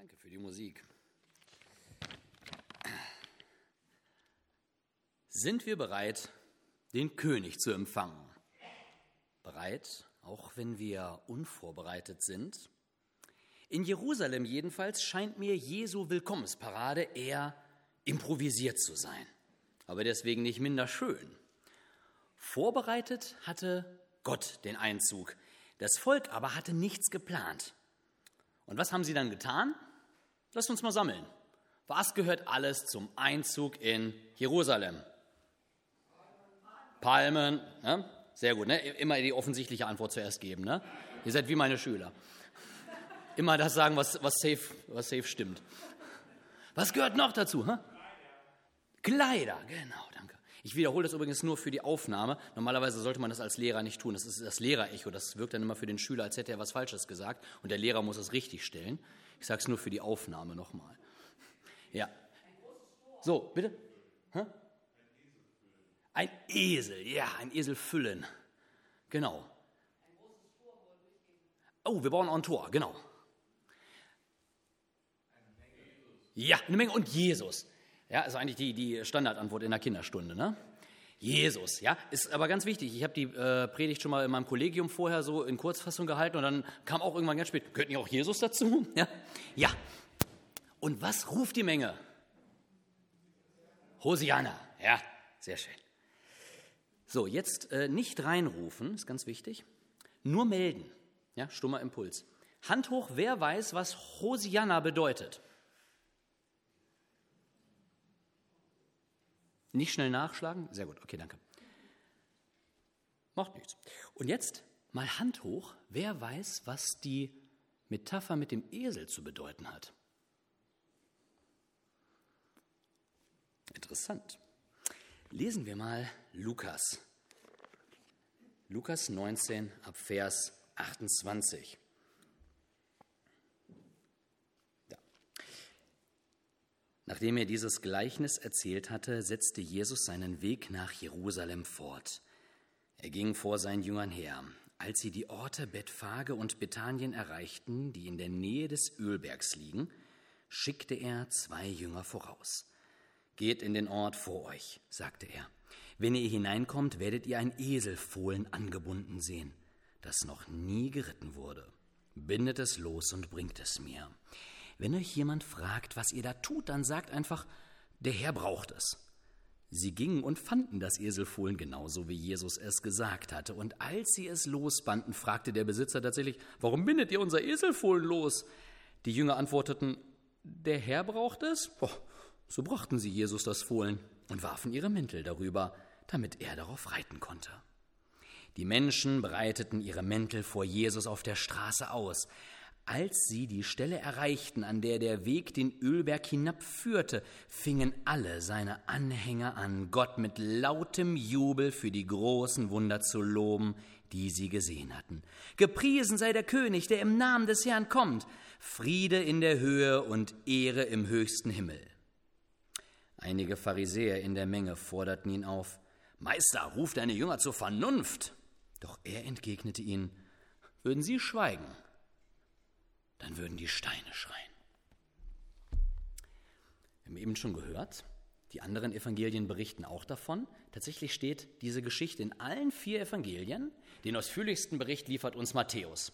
Danke für die Musik. Sind wir bereit, den König zu empfangen? Bereit, auch wenn wir unvorbereitet sind? In Jerusalem jedenfalls scheint mir Jesu Willkommensparade eher improvisiert zu sein, aber deswegen nicht minder schön. Vorbereitet hatte Gott den Einzug, das Volk aber hatte nichts geplant. Und was haben sie dann getan? Lasst uns mal sammeln. Was gehört alles zum Einzug in Jerusalem? Palmen. Ne? Sehr gut, ne? immer die offensichtliche Antwort zuerst geben. Ne? Ihr seid wie meine Schüler. Immer das sagen, was, was, safe, was safe stimmt. Was gehört noch dazu? Hä? Kleider, genau, danke. Ich wiederhole das übrigens nur für die Aufnahme. Normalerweise sollte man das als Lehrer nicht tun. Das ist das Lehrerecho. Das wirkt dann immer für den Schüler, als hätte er was Falsches gesagt. Und der Lehrer muss es richtig stellen. Ich sage es nur für die Aufnahme nochmal. Ja. So, bitte? Hä? Ein Esel, ja, ein Esel füllen. Genau. Oh, wir bauen auch ein Tor, genau. Ja, eine Menge. Und Jesus. Ja, ist eigentlich die, die Standardantwort in der Kinderstunde, ne? Jesus, ja, ist aber ganz wichtig. Ich habe die äh, Predigt schon mal in meinem Kollegium vorher so in Kurzfassung gehalten und dann kam auch irgendwann ganz spät, könnten ihr auch Jesus dazu? Ja, ja. Und was ruft die Menge? Hosianna, ja, sehr schön. So, jetzt äh, nicht reinrufen, ist ganz wichtig. Nur melden, ja, stummer Impuls. Hand hoch, wer weiß, was Hosianna bedeutet? Nicht schnell nachschlagen? Sehr gut, okay, danke. Macht nichts. Und jetzt mal Hand hoch. Wer weiß, was die Metapher mit dem Esel zu bedeuten hat? Interessant. Lesen wir mal Lukas. Lukas 19 ab Vers 28. Nachdem er dieses Gleichnis erzählt hatte, setzte Jesus seinen Weg nach Jerusalem fort. Er ging vor seinen Jüngern her. Als sie die Orte Bethphage und Bethanien erreichten, die in der Nähe des Ölbergs liegen, schickte er zwei Jünger voraus. Geht in den Ort vor euch, sagte er. Wenn ihr hineinkommt, werdet ihr ein Eselfohlen angebunden sehen, das noch nie geritten wurde. Bindet es los und bringt es mir. Wenn euch jemand fragt, was ihr da tut, dann sagt einfach, der Herr braucht es. Sie gingen und fanden das Eselfohlen genauso, wie Jesus es gesagt hatte. Und als sie es losbanden, fragte der Besitzer tatsächlich, warum bindet ihr unser Eselfohlen los? Die Jünger antworteten, der Herr braucht es? Oh, so brachten sie Jesus das Fohlen und warfen ihre Mäntel darüber, damit er darauf reiten konnte. Die Menschen breiteten ihre Mäntel vor Jesus auf der Straße aus. Als sie die Stelle erreichten, an der der Weg den Ölberg hinabführte, fingen alle seine Anhänger an, Gott mit lautem Jubel für die großen Wunder zu loben, die sie gesehen hatten. Gepriesen sei der König, der im Namen des Herrn kommt, Friede in der Höhe und Ehre im höchsten Himmel. Einige Pharisäer in der Menge forderten ihn auf, Meister, ruf deine Jünger zur Vernunft. Doch er entgegnete ihnen, würden sie schweigen, dann würden die Steine schreien. Wir haben eben schon gehört, die anderen Evangelien berichten auch davon. Tatsächlich steht diese Geschichte in allen vier Evangelien. Den ausführlichsten Bericht liefert uns Matthäus.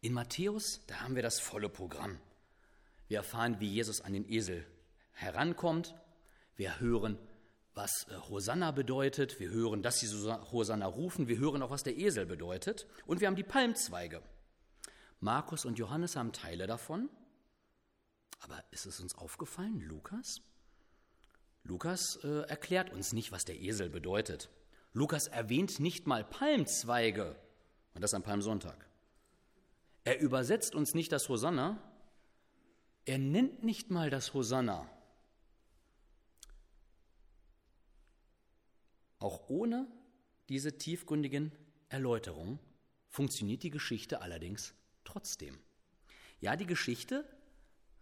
In Matthäus, da haben wir das volle Programm. Wir erfahren, wie Jesus an den Esel herankommt. Wir hören, was äh, Hosanna bedeutet. Wir hören, dass sie Hosanna rufen. Wir hören auch, was der Esel bedeutet. Und wir haben die Palmzweige. Markus und Johannes haben Teile davon. Aber ist es uns aufgefallen, Lukas? Lukas äh, erklärt uns nicht, was der Esel bedeutet. Lukas erwähnt nicht mal Palmzweige, und das am Palmsonntag. Er übersetzt uns nicht das Hosanna, er nennt nicht mal das Hosanna. Auch ohne diese tiefgründigen Erläuterungen funktioniert die Geschichte allerdings trotzdem. Ja, die Geschichte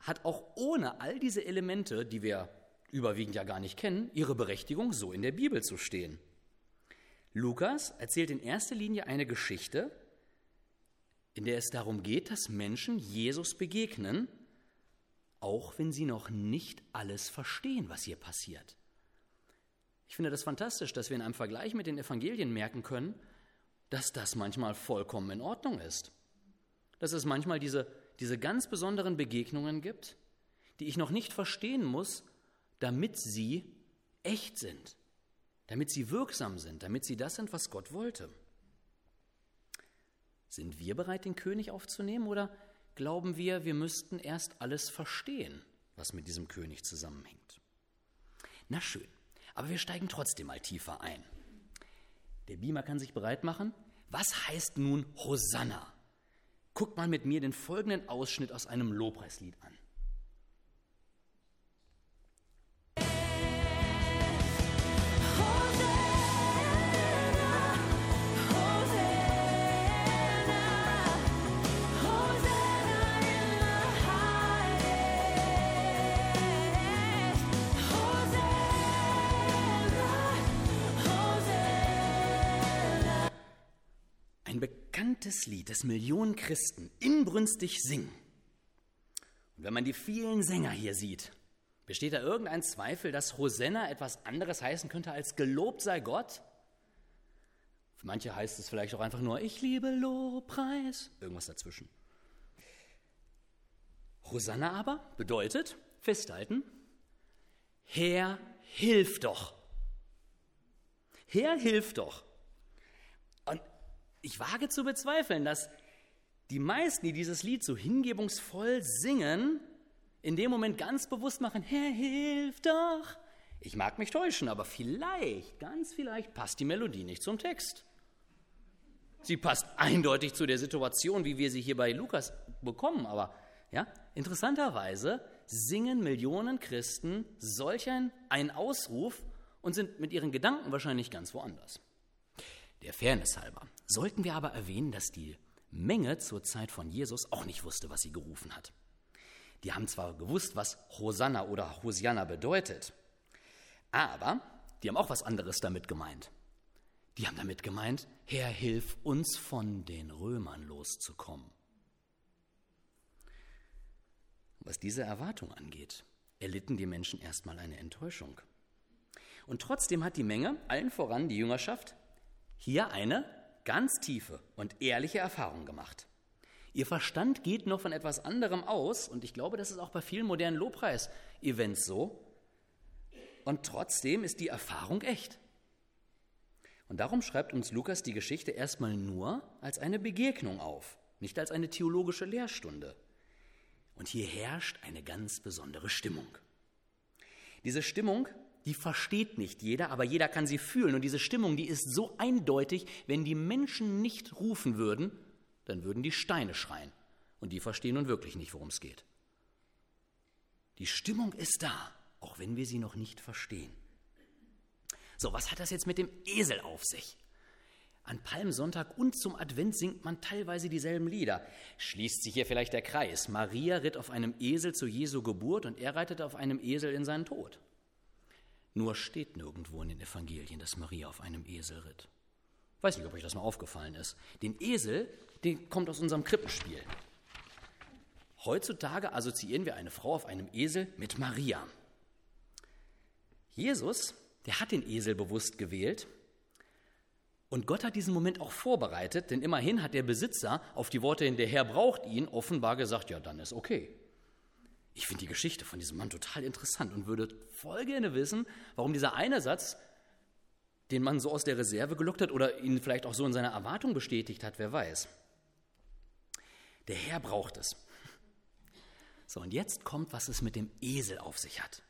hat auch ohne all diese Elemente, die wir überwiegend ja gar nicht kennen, ihre Berechtigung, so in der Bibel zu stehen. Lukas erzählt in erster Linie eine Geschichte, in der es darum geht, dass Menschen Jesus begegnen auch wenn sie noch nicht alles verstehen, was hier passiert. Ich finde das fantastisch, dass wir in einem Vergleich mit den Evangelien merken können, dass das manchmal vollkommen in Ordnung ist. Dass es manchmal diese, diese ganz besonderen Begegnungen gibt, die ich noch nicht verstehen muss, damit sie echt sind, damit sie wirksam sind, damit sie das sind, was Gott wollte. Sind wir bereit, den König aufzunehmen oder glauben wir, wir müssten erst alles verstehen, was mit diesem König zusammenhängt? Na schön, aber wir steigen trotzdem mal tiefer ein. Der Beamer kann sich bereit machen. Was heißt nun Hosanna? Guckt mal mit mir den folgenden Ausschnitt aus einem Lobpreislied an. Bekanntes Lied, das Millionen Christen inbrünstig singen. Und wenn man die vielen Sänger hier sieht, besteht da irgendein Zweifel, dass Hosanna etwas anderes heißen könnte als gelobt sei Gott? Für manche heißt es vielleicht auch einfach nur, ich liebe Lobpreis, irgendwas dazwischen. Hosanna aber bedeutet, festhalten, Herr, hilf doch. Herr, hilf doch. Ich wage zu bezweifeln, dass die meisten, die dieses Lied so hingebungsvoll singen, in dem Moment ganz bewusst machen, Herr, hilf doch. Ich mag mich täuschen, aber vielleicht, ganz vielleicht passt die Melodie nicht zum Text. Sie passt eindeutig zu der Situation, wie wir sie hier bei Lukas bekommen, aber ja, interessanterweise singen Millionen Christen solch einen Ausruf und sind mit ihren Gedanken wahrscheinlich ganz woanders. Der Fairness halber sollten wir aber erwähnen, dass die Menge zur Zeit von Jesus auch nicht wusste, was sie gerufen hat. Die haben zwar gewusst, was Hosanna oder Hosianna bedeutet, aber die haben auch was anderes damit gemeint. Die haben damit gemeint, Herr, hilf uns von den Römern loszukommen. Was diese Erwartung angeht, erlitten die Menschen erstmal eine Enttäuschung. Und trotzdem hat die Menge, allen voran die Jüngerschaft, hier eine ganz tiefe und ehrliche Erfahrung gemacht. Ihr Verstand geht noch von etwas anderem aus und ich glaube, das ist auch bei vielen modernen Lobpreis-Events so. Und trotzdem ist die Erfahrung echt. Und darum schreibt uns Lukas die Geschichte erstmal nur als eine Begegnung auf, nicht als eine theologische Lehrstunde. Und hier herrscht eine ganz besondere Stimmung. Diese Stimmung die versteht nicht jeder, aber jeder kann sie fühlen. Und diese Stimmung, die ist so eindeutig, wenn die Menschen nicht rufen würden, dann würden die Steine schreien. Und die verstehen nun wirklich nicht, worum es geht. Die Stimmung ist da, auch wenn wir sie noch nicht verstehen. So, was hat das jetzt mit dem Esel auf sich? An Palmsonntag und zum Advent singt man teilweise dieselben Lieder. Schließt sich hier vielleicht der Kreis. Maria ritt auf einem Esel zu Jesu Geburt und er reitete auf einem Esel in seinen Tod. Nur steht nirgendwo in den Evangelien, dass Maria auf einem Esel ritt. Ich weiß nicht, ob euch das mal aufgefallen ist. Den Esel, den kommt aus unserem Krippenspiel. Heutzutage assoziieren wir eine Frau auf einem Esel mit Maria. Jesus, der hat den Esel bewusst gewählt und Gott hat diesen Moment auch vorbereitet, denn immerhin hat der Besitzer auf die Worte hin, der Herr braucht ihn, offenbar gesagt, ja, dann ist okay. Ich finde die Geschichte von diesem Mann total interessant und würde voll gerne wissen, warum dieser eine Satz, den man so aus der Reserve gelockt hat oder ihn vielleicht auch so in seiner Erwartung bestätigt hat, wer weiß. Der Herr braucht es. So, und jetzt kommt, was es mit dem Esel auf sich hat.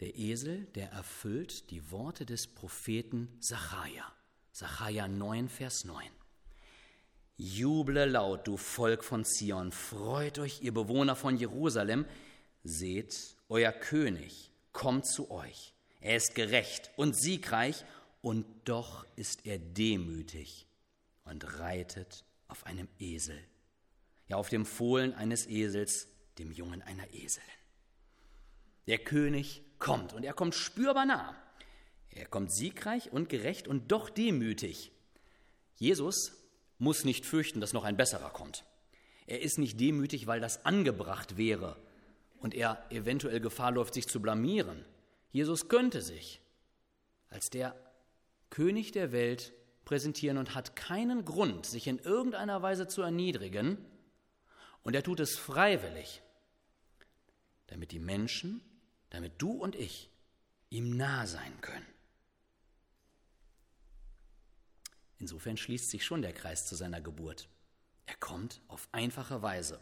Der Esel, der erfüllt die Worte des Propheten Sacharja. Sacharja 9, Vers 9. Juble laut, du Volk von Zion, freut euch, ihr Bewohner von Jerusalem, seht, euer König kommt zu euch. Er ist gerecht und siegreich, und doch ist er demütig und reitet auf einem Esel, ja auf dem Fohlen eines Esels, dem Jungen einer Eselin. Der König kommt und er kommt spürbar nah. Er kommt siegreich und gerecht und doch demütig. Jesus muss nicht fürchten, dass noch ein besserer kommt. Er ist nicht demütig, weil das angebracht wäre und er eventuell Gefahr läuft, sich zu blamieren. Jesus könnte sich als der König der Welt präsentieren und hat keinen Grund, sich in irgendeiner Weise zu erniedrigen. Und er tut es freiwillig, damit die Menschen, damit du und ich ihm nah sein können. Insofern schließt sich schon der Kreis zu seiner Geburt. Er kommt auf einfache Weise.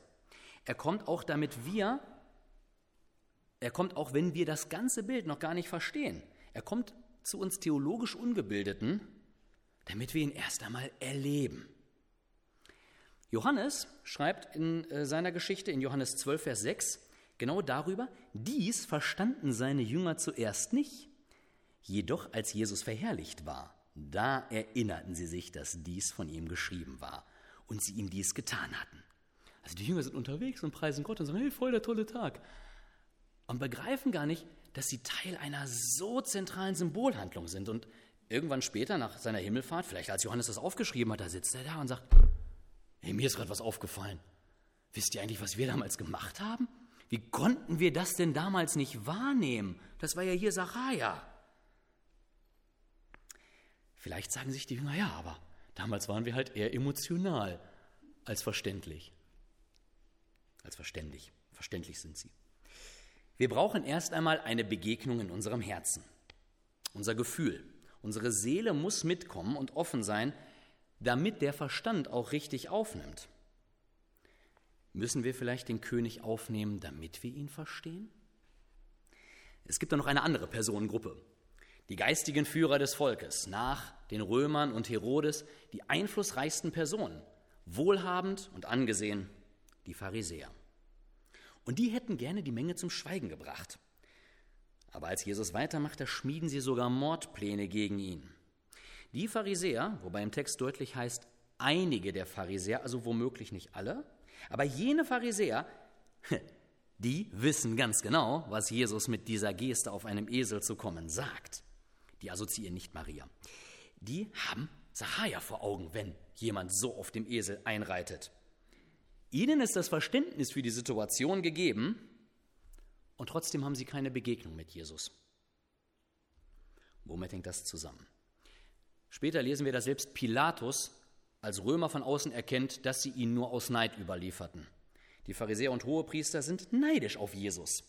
Er kommt auch, damit wir, er kommt auch, wenn wir das ganze Bild noch gar nicht verstehen. Er kommt zu uns theologisch Ungebildeten, damit wir ihn erst einmal erleben. Johannes schreibt in äh, seiner Geschichte in Johannes 12, Vers 6 genau darüber, dies verstanden seine Jünger zuerst nicht, jedoch als Jesus verherrlicht war, da erinnerten sie sich, dass dies von ihm geschrieben war und sie ihm dies getan hatten. Also die Jünger sind unterwegs und preisen Gott und sagen, hey, voll der tolle Tag. Und begreifen gar nicht, dass sie Teil einer so zentralen Symbolhandlung sind. Und irgendwann später, nach seiner Himmelfahrt, vielleicht als Johannes das aufgeschrieben hat, da sitzt er da und sagt, hey, mir ist gerade was aufgefallen. Wisst ihr eigentlich, was wir damals gemacht haben? Wie konnten wir das denn damals nicht wahrnehmen? Das war ja hier Sacharja. Vielleicht sagen sich die Jünger, ja, aber damals waren wir halt eher emotional als verständlich. Als verständlich. Verständlich sind sie. Wir brauchen erst einmal eine Begegnung in unserem Herzen. Unser Gefühl, unsere Seele muss mitkommen und offen sein, damit der Verstand auch richtig aufnimmt. Müssen wir vielleicht den König aufnehmen, damit wir ihn verstehen? Es gibt da noch eine andere Personengruppe, die geistigen Führer des Volkes, nach den Römern und Herodes, die einflussreichsten Personen, wohlhabend und angesehen, die Pharisäer. Und die hätten gerne die Menge zum Schweigen gebracht. Aber als Jesus weitermacht, da schmieden sie sogar Mordpläne gegen ihn. Die Pharisäer, wobei im Text deutlich heißt, einige der Pharisäer, also womöglich nicht alle, aber jene Pharisäer, die wissen ganz genau, was Jesus mit dieser Geste auf einem Esel zu kommen sagt. Die assoziieren nicht Maria. Die haben Sahaja vor Augen, wenn jemand so auf dem Esel einreitet. Ihnen ist das Verständnis für die Situation gegeben und trotzdem haben sie keine Begegnung mit Jesus. Womit hängt das zusammen? Später lesen wir, dass selbst Pilatus als Römer von außen erkennt, dass sie ihn nur aus Neid überlieferten. Die Pharisäer und Hohepriester sind neidisch auf Jesus.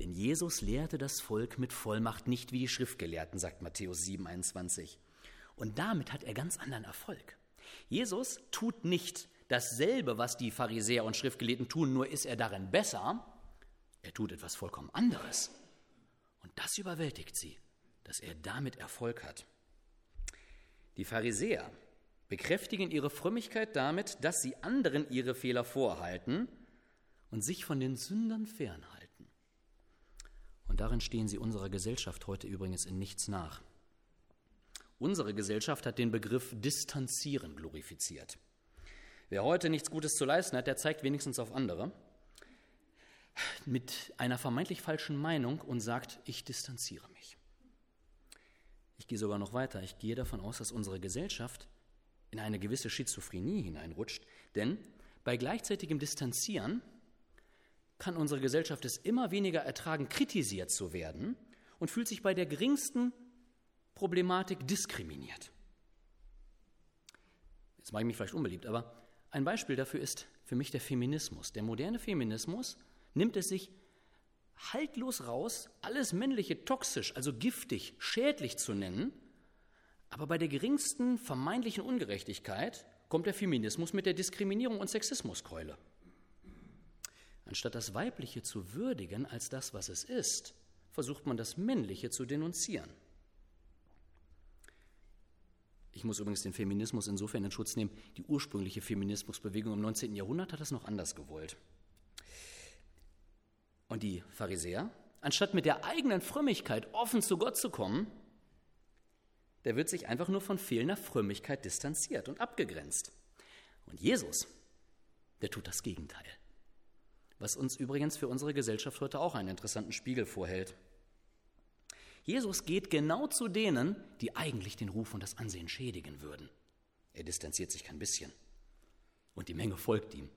Denn Jesus lehrte das Volk mit Vollmacht nicht wie die Schriftgelehrten, sagt Matthäus 7,21. Und damit hat er ganz anderen Erfolg. Jesus tut nicht dasselbe, was die Pharisäer und Schriftgelehrten tun, nur ist er darin besser. Er tut etwas vollkommen anderes. Und das überwältigt sie, dass er damit Erfolg hat. Die Pharisäer bekräftigen ihre Frömmigkeit damit, dass sie anderen ihre Fehler vorhalten und sich von den Sündern fernhalten. Darin stehen sie unserer Gesellschaft heute übrigens in nichts nach. Unsere Gesellschaft hat den Begriff Distanzieren glorifiziert. Wer heute nichts Gutes zu leisten hat, der zeigt wenigstens auf andere mit einer vermeintlich falschen Meinung und sagt, ich distanziere mich. Ich gehe sogar noch weiter. Ich gehe davon aus, dass unsere Gesellschaft in eine gewisse Schizophrenie hineinrutscht, denn bei gleichzeitigem Distanzieren kann unsere Gesellschaft es immer weniger ertragen, kritisiert zu werden und fühlt sich bei der geringsten Problematik diskriminiert. Jetzt mache ich mich vielleicht unbeliebt, aber ein Beispiel dafür ist für mich der Feminismus. Der moderne Feminismus nimmt es sich haltlos raus, alles Männliche toxisch, also giftig, schädlich zu nennen, aber bei der geringsten vermeintlichen Ungerechtigkeit kommt der Feminismus mit der Diskriminierung und Sexismuskeule. Anstatt das Weibliche zu würdigen als das, was es ist, versucht man das Männliche zu denunzieren. Ich muss übrigens den Feminismus insofern in Schutz nehmen, die ursprüngliche Feminismusbewegung im 19. Jahrhundert hat das noch anders gewollt. Und die Pharisäer, anstatt mit der eigenen Frömmigkeit offen zu Gott zu kommen, der wird sich einfach nur von fehlender Frömmigkeit distanziert und abgegrenzt. Und Jesus, der tut das Gegenteil. Was uns übrigens für unsere Gesellschaft heute auch einen interessanten Spiegel vorhält. Jesus geht genau zu denen, die eigentlich den Ruf und das Ansehen schädigen würden. Er distanziert sich kein bisschen. Und die Menge folgt ihm.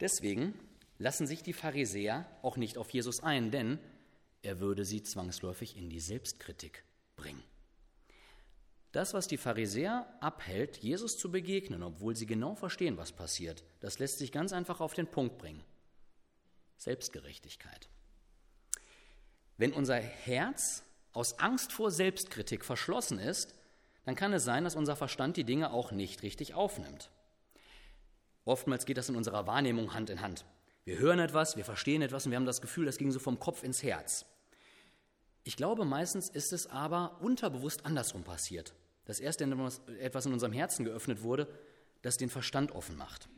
Deswegen lassen sich die Pharisäer auch nicht auf Jesus ein, denn er würde sie zwangsläufig in die Selbstkritik bringen. Das, was die Pharisäer abhält, Jesus zu begegnen, obwohl sie genau verstehen, was passiert, das lässt sich ganz einfach auf den Punkt bringen. Selbstgerechtigkeit. Wenn unser Herz aus Angst vor Selbstkritik verschlossen ist, dann kann es sein, dass unser Verstand die Dinge auch nicht richtig aufnimmt. Oftmals geht das in unserer Wahrnehmung Hand in Hand. Wir hören etwas, wir verstehen etwas und wir haben das Gefühl, das ging so vom Kopf ins Herz. Ich glaube, meistens ist es aber unterbewusst andersrum passiert. Das erste etwas in unserem Herzen geöffnet wurde, das den Verstand offen macht.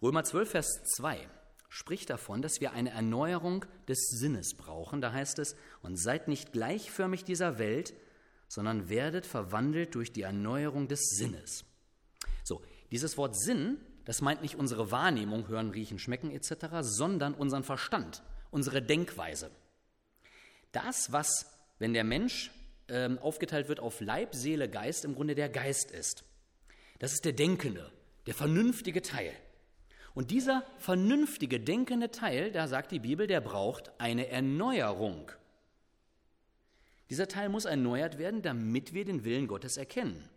Römer 12, Vers 2 spricht davon, dass wir eine Erneuerung des Sinnes brauchen. Da heißt es, und seid nicht gleichförmig dieser Welt, sondern werdet verwandelt durch die Erneuerung des Sinnes. So, dieses Wort Sinn, das meint nicht unsere Wahrnehmung, hören, riechen, schmecken etc., sondern unseren Verstand, unsere Denkweise. Das, was, wenn der Mensch ähm, aufgeteilt wird auf Leib, Seele, Geist, im Grunde der Geist ist. Das ist der denkende, der vernünftige Teil. Und dieser vernünftige, denkende Teil, da sagt die Bibel, der braucht eine Erneuerung. Dieser Teil muss erneuert werden, damit wir den Willen Gottes erkennen.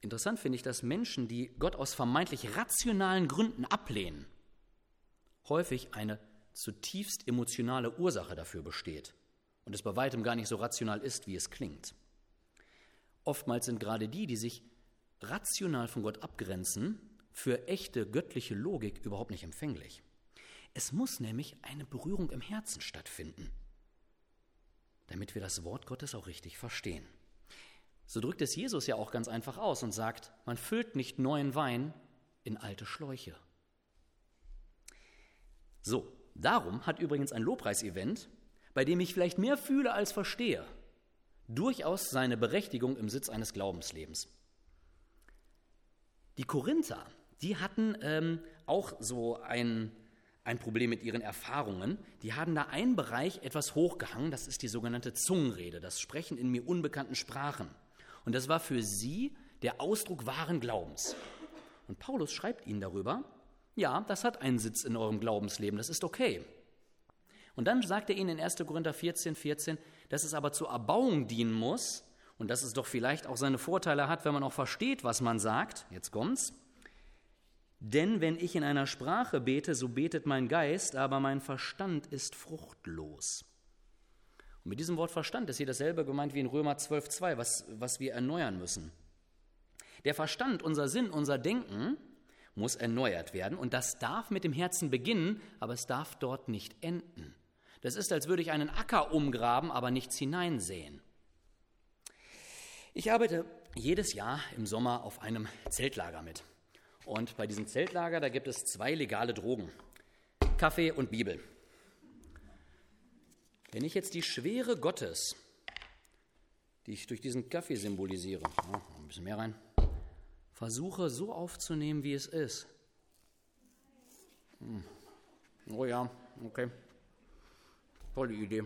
Interessant finde ich, dass Menschen, die Gott aus vermeintlich rationalen Gründen ablehnen, häufig eine zutiefst emotionale Ursache dafür besteht und es bei weitem gar nicht so rational ist, wie es klingt. Oftmals sind gerade die, die sich rational von Gott abgrenzen, für echte göttliche Logik überhaupt nicht empfänglich. Es muss nämlich eine Berührung im Herzen stattfinden damit wir das Wort Gottes auch richtig verstehen. So drückt es Jesus ja auch ganz einfach aus und sagt, man füllt nicht neuen Wein in alte Schläuche. So, darum hat übrigens ein Lobpreisevent, bei dem ich vielleicht mehr fühle als verstehe, durchaus seine Berechtigung im Sitz eines Glaubenslebens. Die Korinther, die hatten ähm, auch so ein, ein Problem mit ihren Erfahrungen. Die haben da einen Bereich etwas hochgehangen, das ist die sogenannte Zungenrede, das Sprechen in mir unbekannten Sprachen. Und das war für sie der Ausdruck wahren Glaubens. Und Paulus schreibt ihnen darüber, ja, das hat einen Sitz in eurem Glaubensleben, das ist okay. Und dann sagt er ihnen in 1. Korinther 14, 14, dass es aber zur Erbauung dienen muss und dass es doch vielleicht auch seine Vorteile hat, wenn man auch versteht, was man sagt. Jetzt kommt's. Denn wenn ich in einer Sprache bete, so betet mein Geist, aber mein Verstand ist fruchtlos. Und mit diesem Wort Verstand ist hier dasselbe gemeint wie in Römer 12,2, was, was wir erneuern müssen. Der Verstand, unser Sinn, unser Denken muss erneuert werden und das darf mit dem Herzen beginnen, aber es darf dort nicht enden. Das ist, als würde ich einen Acker umgraben, aber nichts hineinsäen. Ich arbeite jedes Jahr im Sommer auf einem Zeltlager mit. Und bei diesem Zeltlager, da gibt es zwei legale Drogen. Kaffee und Bibel. Wenn ich jetzt die Schwere Gottes, die ich durch diesen Kaffee symbolisiere, oh, ein bisschen mehr rein, versuche so aufzunehmen, wie es ist. Hm. Oh ja, okay. Tolle Idee.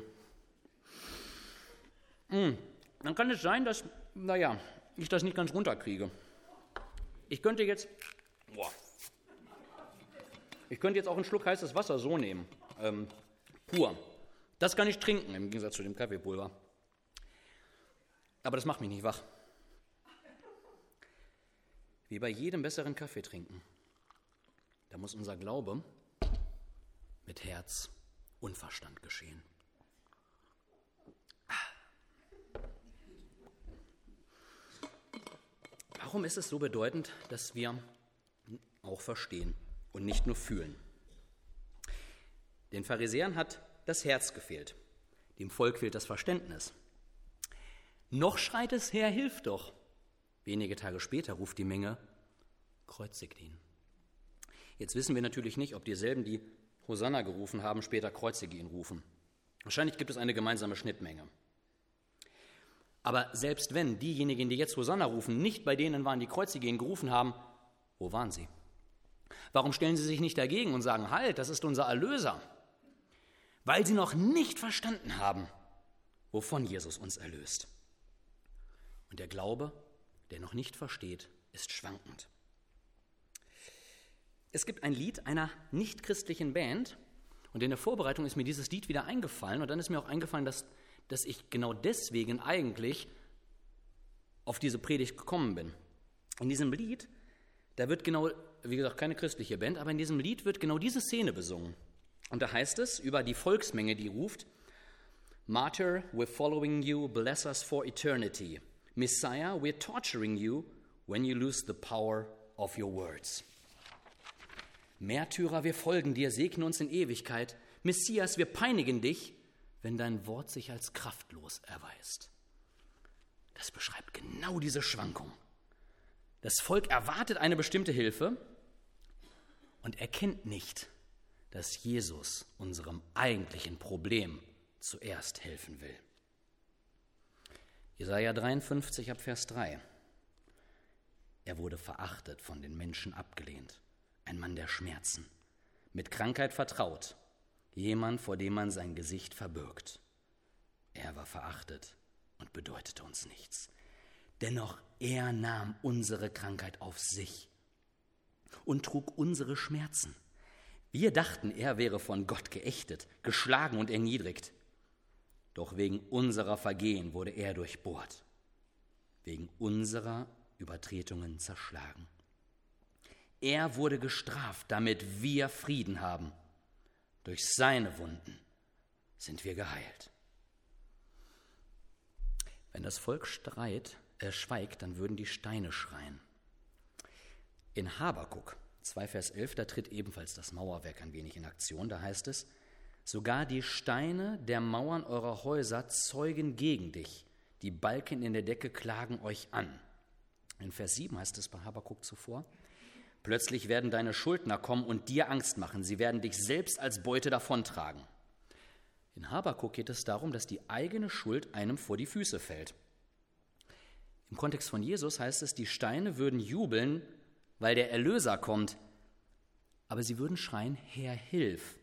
Hm. Dann kann es sein, dass, naja, ich das nicht ganz runterkriege. Ich könnte jetzt Boah. Ich könnte jetzt auch einen Schluck heißes Wasser so nehmen. Ähm, pur. Das kann ich trinken, im Gegensatz zu dem Kaffeepulver. Aber das macht mich nicht wach. Wie bei jedem besseren Kaffee trinken. Da muss unser Glaube mit Herz und Verstand geschehen. Warum ist es so bedeutend, dass wir auch verstehen und nicht nur fühlen. Den Pharisäern hat das Herz gefehlt, dem Volk fehlt das Verständnis. Noch schreit es, Herr, hilf doch. Wenige Tage später ruft die Menge, kreuzigt ihn. Jetzt wissen wir natürlich nicht, ob dieselben, die Hosanna gerufen haben, später kreuzige ihn rufen. Wahrscheinlich gibt es eine gemeinsame Schnittmenge. Aber selbst wenn diejenigen, die jetzt Hosanna rufen, nicht bei denen waren, die kreuzige ihn gerufen haben, wo waren sie? Warum stellen sie sich nicht dagegen und sagen, halt, das ist unser Erlöser? Weil sie noch nicht verstanden haben, wovon Jesus uns erlöst. Und der Glaube, der noch nicht versteht, ist schwankend. Es gibt ein Lied einer nichtchristlichen Band und in der Vorbereitung ist mir dieses Lied wieder eingefallen und dann ist mir auch eingefallen, dass, dass ich genau deswegen eigentlich auf diese Predigt gekommen bin. In diesem Lied, da wird genau, wie gesagt, keine christliche Band, aber in diesem Lied wird genau diese Szene besungen. Und da heißt es über die Volksmenge, die ruft, Martyr, we're following you, bless us for eternity. Messiah, we're torturing you when you lose the power of your words. Märtyrer, wir folgen dir, segne uns in Ewigkeit. Messias, wir peinigen dich, wenn dein Wort sich als kraftlos erweist. Das beschreibt genau diese Schwankung. Das Volk erwartet eine bestimmte Hilfe und erkennt nicht, dass Jesus unserem eigentlichen Problem zuerst helfen will. Jesaja 53 ab Vers 3. Er wurde verachtet, von den Menschen abgelehnt ein Mann der Schmerzen, mit Krankheit vertraut, jemand, vor dem man sein Gesicht verbirgt. Er war verachtet und bedeutete uns nichts. Dennoch er nahm unsere Krankheit auf sich und trug unsere Schmerzen. Wir dachten, er wäre von Gott geächtet, geschlagen und erniedrigt. Doch wegen unserer Vergehen wurde er durchbohrt, wegen unserer Übertretungen zerschlagen. Er wurde gestraft, damit wir Frieden haben. Durch seine Wunden sind wir geheilt. Wenn das Volk streit, äh, schweigt, dann würden die Steine schreien. In Habakuk 2 Vers 11, da tritt ebenfalls das Mauerwerk ein wenig in Aktion. Da heißt es, sogar die Steine der Mauern eurer Häuser zeugen gegen dich, die Balken in der Decke klagen euch an. In Vers 7 heißt es bei Habakuk zuvor, Plötzlich werden deine Schuldner kommen und dir Angst machen. Sie werden dich selbst als Beute davontragen. In Habakuk geht es darum, dass die eigene Schuld einem vor die Füße fällt. Im Kontext von Jesus heißt es, die Steine würden jubeln, weil der Erlöser kommt, aber sie würden schreien, Herr, hilf,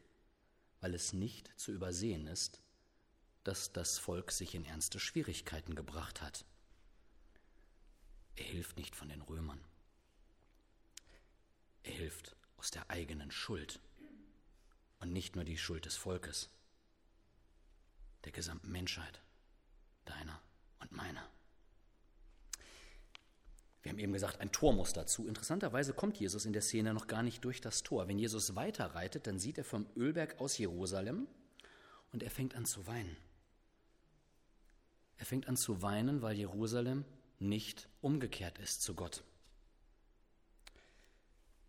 weil es nicht zu übersehen ist, dass das Volk sich in ernste Schwierigkeiten gebracht hat. Er hilft nicht von den Römern. Er hilft aus der eigenen Schuld und nicht nur die Schuld des Volkes, der gesamten Menschheit, deiner und meiner. Wir haben eben gesagt, ein Tor muss dazu. Interessanterweise kommt Jesus in der Szene noch gar nicht durch das Tor. Wenn Jesus weiterreitet, dann sieht er vom Ölberg aus Jerusalem und er fängt an zu weinen. Er fängt an zu weinen, weil Jerusalem nicht umgekehrt ist zu Gott.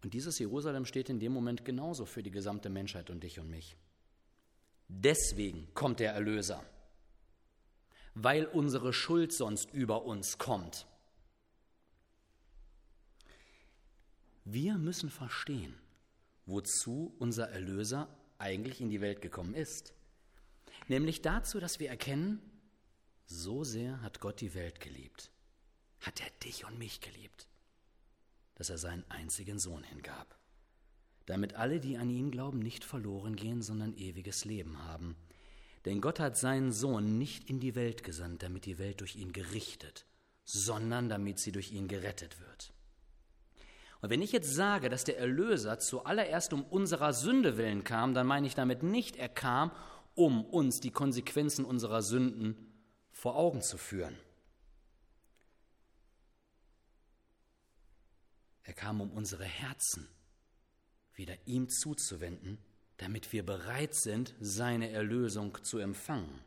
Und dieses Jerusalem steht in dem Moment genauso für die gesamte Menschheit und dich und mich. Deswegen kommt der Erlöser, weil unsere Schuld sonst über uns kommt. Wir müssen verstehen, wozu unser Erlöser eigentlich in die Welt gekommen ist. Nämlich dazu, dass wir erkennen, so sehr hat Gott die Welt geliebt, hat er dich und mich geliebt dass er seinen einzigen Sohn hingab, damit alle, die an ihn glauben, nicht verloren gehen, sondern ewiges Leben haben. Denn Gott hat seinen Sohn nicht in die Welt gesandt, damit die Welt durch ihn gerichtet, sondern damit sie durch ihn gerettet wird. Und wenn ich jetzt sage, dass der Erlöser zuallererst um unserer Sünde willen kam, dann meine ich damit nicht, er kam, um uns die Konsequenzen unserer Sünden vor Augen zu führen. Er kam, um unsere Herzen wieder ihm zuzuwenden, damit wir bereit sind, seine Erlösung zu empfangen.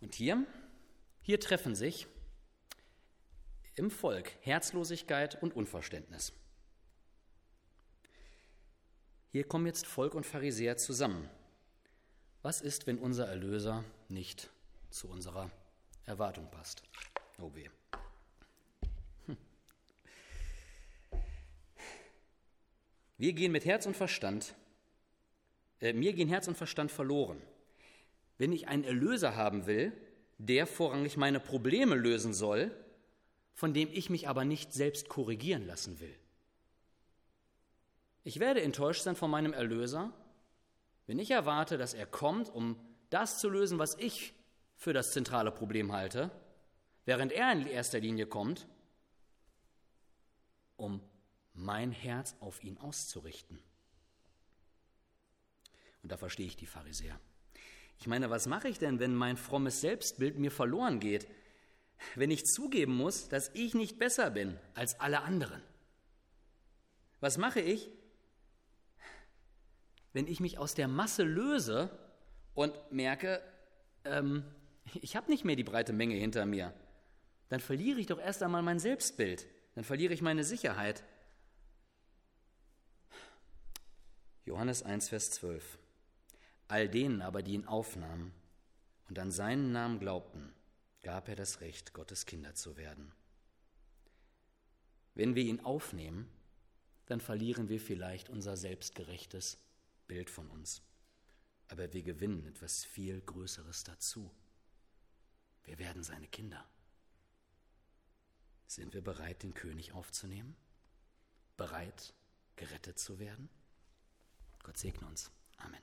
Und hier, hier treffen sich im Volk Herzlosigkeit und Unverständnis. Hier kommen jetzt Volk und Pharisäer zusammen. Was ist, wenn unser Erlöser nicht zu unserer Erwartung passt? Oh weh. Wir gehen mit Herz und Verstand, äh, mir gehen Herz und Verstand verloren. Wenn ich einen Erlöser haben will, der vorrangig meine Probleme lösen soll, von dem ich mich aber nicht selbst korrigieren lassen will. Ich werde enttäuscht sein von meinem Erlöser, wenn ich erwarte, dass er kommt, um das zu lösen, was ich für das zentrale Problem halte, während er in erster Linie kommt, um mein Herz auf ihn auszurichten. Und da verstehe ich die Pharisäer. Ich meine, was mache ich denn, wenn mein frommes Selbstbild mir verloren geht? Wenn ich zugeben muss, dass ich nicht besser bin als alle anderen? Was mache ich, wenn ich mich aus der Masse löse und merke, ähm, ich habe nicht mehr die breite Menge hinter mir? Dann verliere ich doch erst einmal mein Selbstbild. Dann verliere ich meine Sicherheit. Johannes 1, Vers 12. All denen aber, die ihn aufnahmen und an seinen Namen glaubten, gab er das Recht, Gottes Kinder zu werden. Wenn wir ihn aufnehmen, dann verlieren wir vielleicht unser selbstgerechtes Bild von uns. Aber wir gewinnen etwas viel Größeres dazu. Wir werden seine Kinder. Sind wir bereit, den König aufzunehmen? Bereit, gerettet zu werden? Gott segne uns. Amen.